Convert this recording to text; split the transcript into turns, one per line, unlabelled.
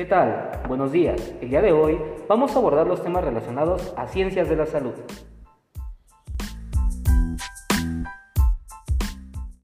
¿Qué tal? Buenos días. El día de hoy vamos a abordar los temas relacionados a ciencias de la salud.